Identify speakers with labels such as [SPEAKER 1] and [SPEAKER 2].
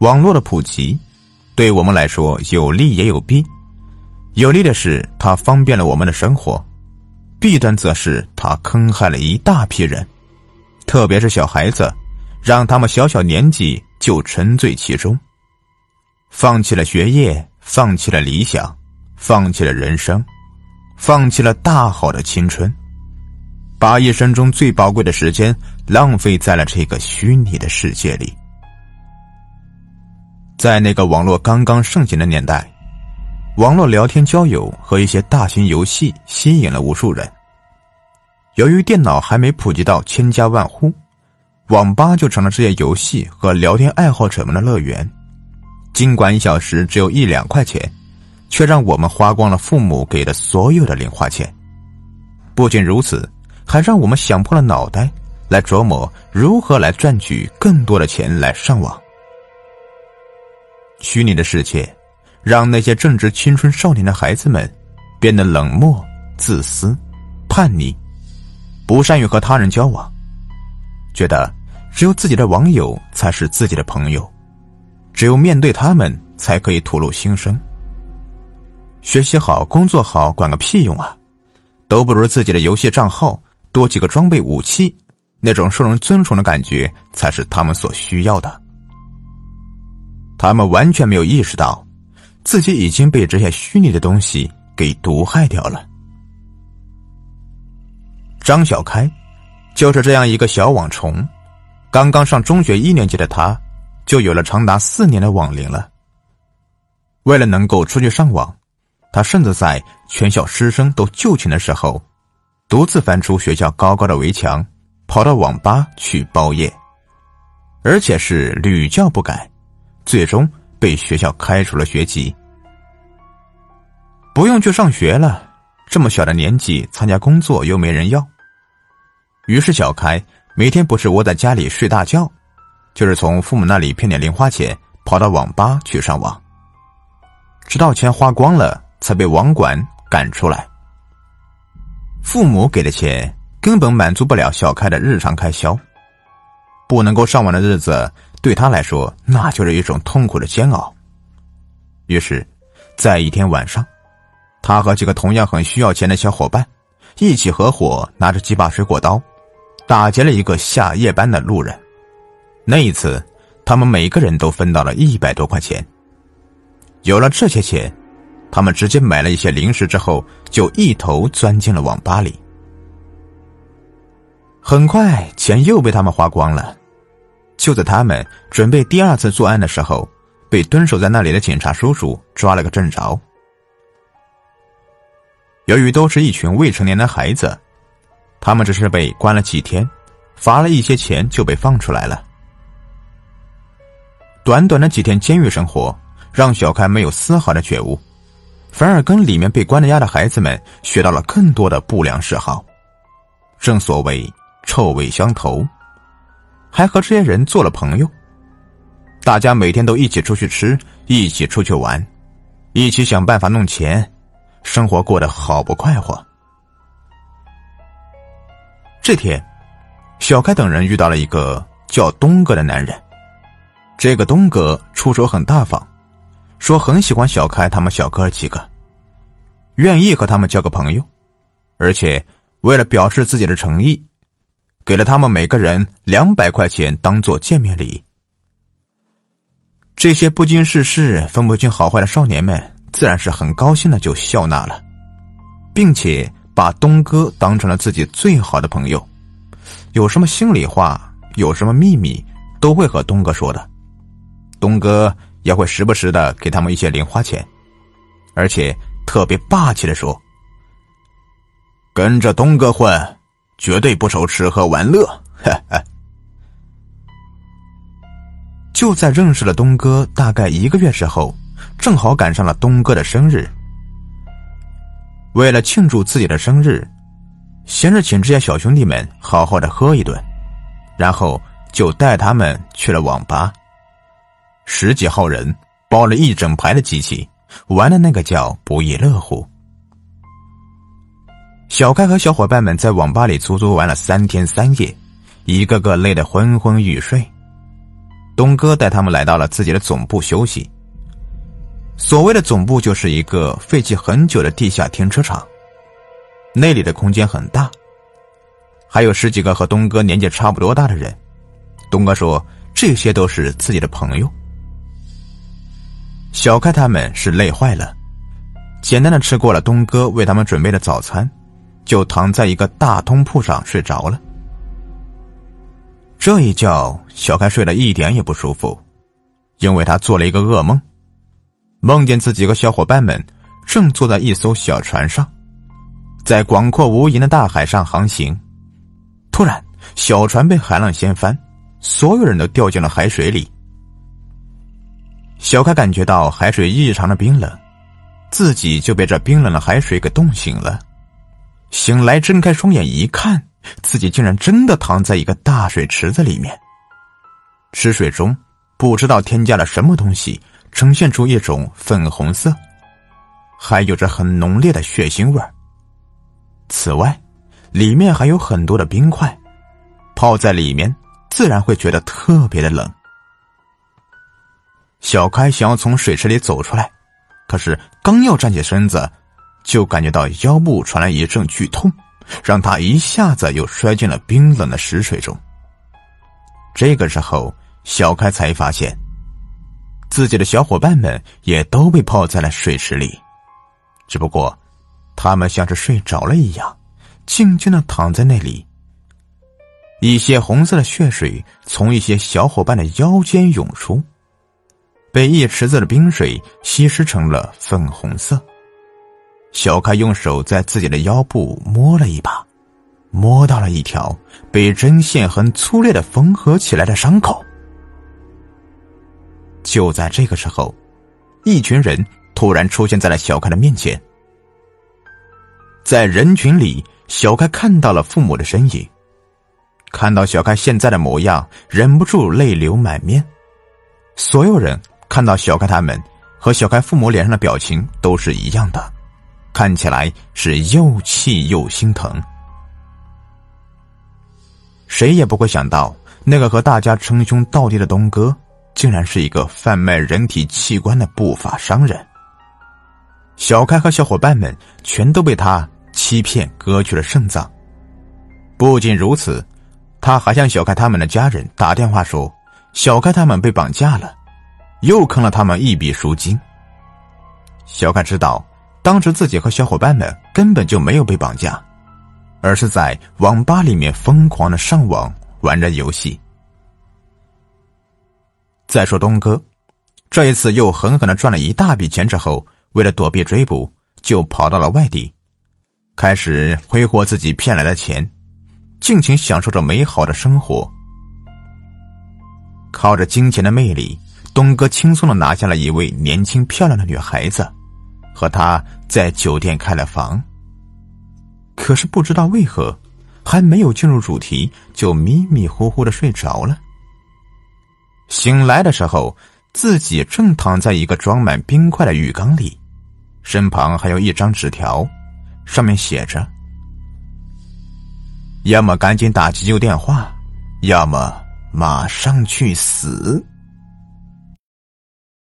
[SPEAKER 1] 网络的普及，对我们来说有利也有弊。有利的是，它方便了我们的生活；弊端则是它坑害了一大批人，特别是小孩子，让他们小小年纪就沉醉其中，放弃了学业，放弃了理想，放弃了人生，放弃了大好的青春，把一生中最宝贵的时间浪费在了这个虚拟的世界里。在那个网络刚刚盛行的年代，网络聊天、交友和一些大型游戏吸引了无数人。由于电脑还没普及到千家万户，网吧就成了这些游戏和聊天爱好者们的乐园。尽管一小时只有一两块钱，却让我们花光了父母给的所有的零花钱。不仅如此，还让我们想破了脑袋来琢磨如何来赚取更多的钱来上网。虚拟的世界，让那些正值青春少年的孩子们变得冷漠、自私、叛逆，不善于和他人交往，觉得只有自己的网友才是自己的朋友，只有面对他们才可以吐露心声。学习好、工作好，管个屁用啊！都不如自己的游戏账号多几个装备武器，那种受人尊崇的感觉才是他们所需要的。他们完全没有意识到，自己已经被这些虚拟的东西给毒害掉了。张小开，就是这样一个小网虫，刚刚上中学一年级的他，就有了长达四年的网龄了。为了能够出去上网，他甚至在全校师生都就寝的时候，独自翻出学校高高的围墙，跑到网吧去包夜，而且是屡教不改。最终被学校开除了学籍，不用去上学了。这么小的年纪参加工作又没人要，于是小开每天不是窝在家里睡大觉，就是从父母那里骗点零花钱，跑到网吧去上网。直到钱花光了，才被网管赶出来。父母给的钱根本满足不了小开的日常开销，不能够上网的日子。对他来说，那就是一种痛苦的煎熬。于是，在一天晚上，他和几个同样很需要钱的小伙伴一起合伙，拿着几把水果刀，打劫了一个下夜班的路人。那一次，他们每个人都分到了一百多块钱。有了这些钱，他们直接买了一些零食，之后就一头钻进了网吧里。很快，钱又被他们花光了。就在他们准备第二次作案的时候，被蹲守在那里的警察叔叔抓了个正着。由于都是一群未成年的孩子，他们只是被关了几天，罚了一些钱就被放出来了。短短的几天监狱生活，让小开没有丝毫的觉悟，反而跟里面被关着押的孩子们学到了更多的不良嗜好。正所谓臭味相投。还和这些人做了朋友，大家每天都一起出去吃，一起出去玩，一起想办法弄钱，生活过得好不快活。这天，小开等人遇到了一个叫东哥的男人。这个东哥出手很大方，说很喜欢小开他们小哥几个，愿意和他们交个朋友，而且为了表示自己的诚意。给了他们每个人两百块钱当做见面礼。这些不经世事、分不清好坏的少年们，自然是很高兴的，就笑纳了，并且把东哥当成了自己最好的朋友。有什么心里话，有什么秘密，都会和东哥说的。东哥也会时不时的给他们一些零花钱，而且特别霸气的说：“跟着东哥混。”绝对不愁吃喝玩乐，就在认识了东哥大概一个月之后，正好赶上了东哥的生日。为了庆祝自己的生日，先是请这些小兄弟们好好的喝一顿，然后就带他们去了网吧。十几号人包了一整排的机器，玩的那个叫不亦乐乎。小开和小伙伴们在网吧里足足玩了三天三夜，一个个累得昏昏欲睡。东哥带他们来到了自己的总部休息。所谓的总部就是一个废弃很久的地下停车场，那里的空间很大，还有十几个和东哥年纪差不多大的人。东哥说，这些都是自己的朋友。小开他们是累坏了，简单的吃过了东哥为他们准备的早餐，就躺在一个大通铺上睡着了。这一觉，小开睡得一点也不舒服，因为他做了一个噩梦。梦见自己和小伙伴们正坐在一艘小船上，在广阔无垠的大海上航行。突然，小船被海浪掀翻，所有人都掉进了海水里。小开感觉到海水异常的冰冷，自己就被这冰冷的海水给冻醒了。醒来，睁开双眼一看，自己竟然真的躺在一个大水池子里面。池水中不知道添加了什么东西。呈现出一种粉红色，还有着很浓烈的血腥味此外，里面还有很多的冰块，泡在里面自然会觉得特别的冷。小开想要从水池里走出来，可是刚要站起身子，就感觉到腰部传来一阵剧痛，让他一下子又摔进了冰冷的石水中。这个时候，小开才发现。自己的小伙伴们也都被泡在了水池里，只不过，他们像是睡着了一样，静静的躺在那里。一些红色的血水从一些小伙伴的腰间涌出，被一池子的冰水稀释成了粉红色。小开用手在自己的腰部摸了一把，摸到了一条被针线很粗略的缝合起来的伤口。就在这个时候，一群人突然出现在了小开的面前。在人群里，小开看到了父母的身影。看到小开现在的模样，忍不住泪流满面。所有人看到小开他们和小开父母脸上的表情都是一样的，看起来是又气又心疼。谁也不会想到，那个和大家称兄道弟的东哥。竟然是一个贩卖人体器官的不法商人。小开和小伙伴们全都被他欺骗，割去了肾脏。不仅如此，他还向小开他们的家人打电话说，小开他们被绑架了，又坑了他们一笔赎金。小开知道，当时自己和小伙伴们根本就没有被绑架，而是在网吧里面疯狂的上网玩着游戏。再说东哥，这一次又狠狠的赚了一大笔钱之后，为了躲避追捕，就跑到了外地，开始挥霍自己骗来的钱，尽情享受着美好的生活。靠着金钱的魅力，东哥轻松的拿下了一位年轻漂亮的女孩子，和他在酒店开了房。可是不知道为何，还没有进入主题，就迷迷糊糊的睡着了。醒来的时候，自己正躺在一个装满冰块的浴缸里，身旁还有一张纸条，上面写着：“要么赶紧打急救电话，要么马上去死。”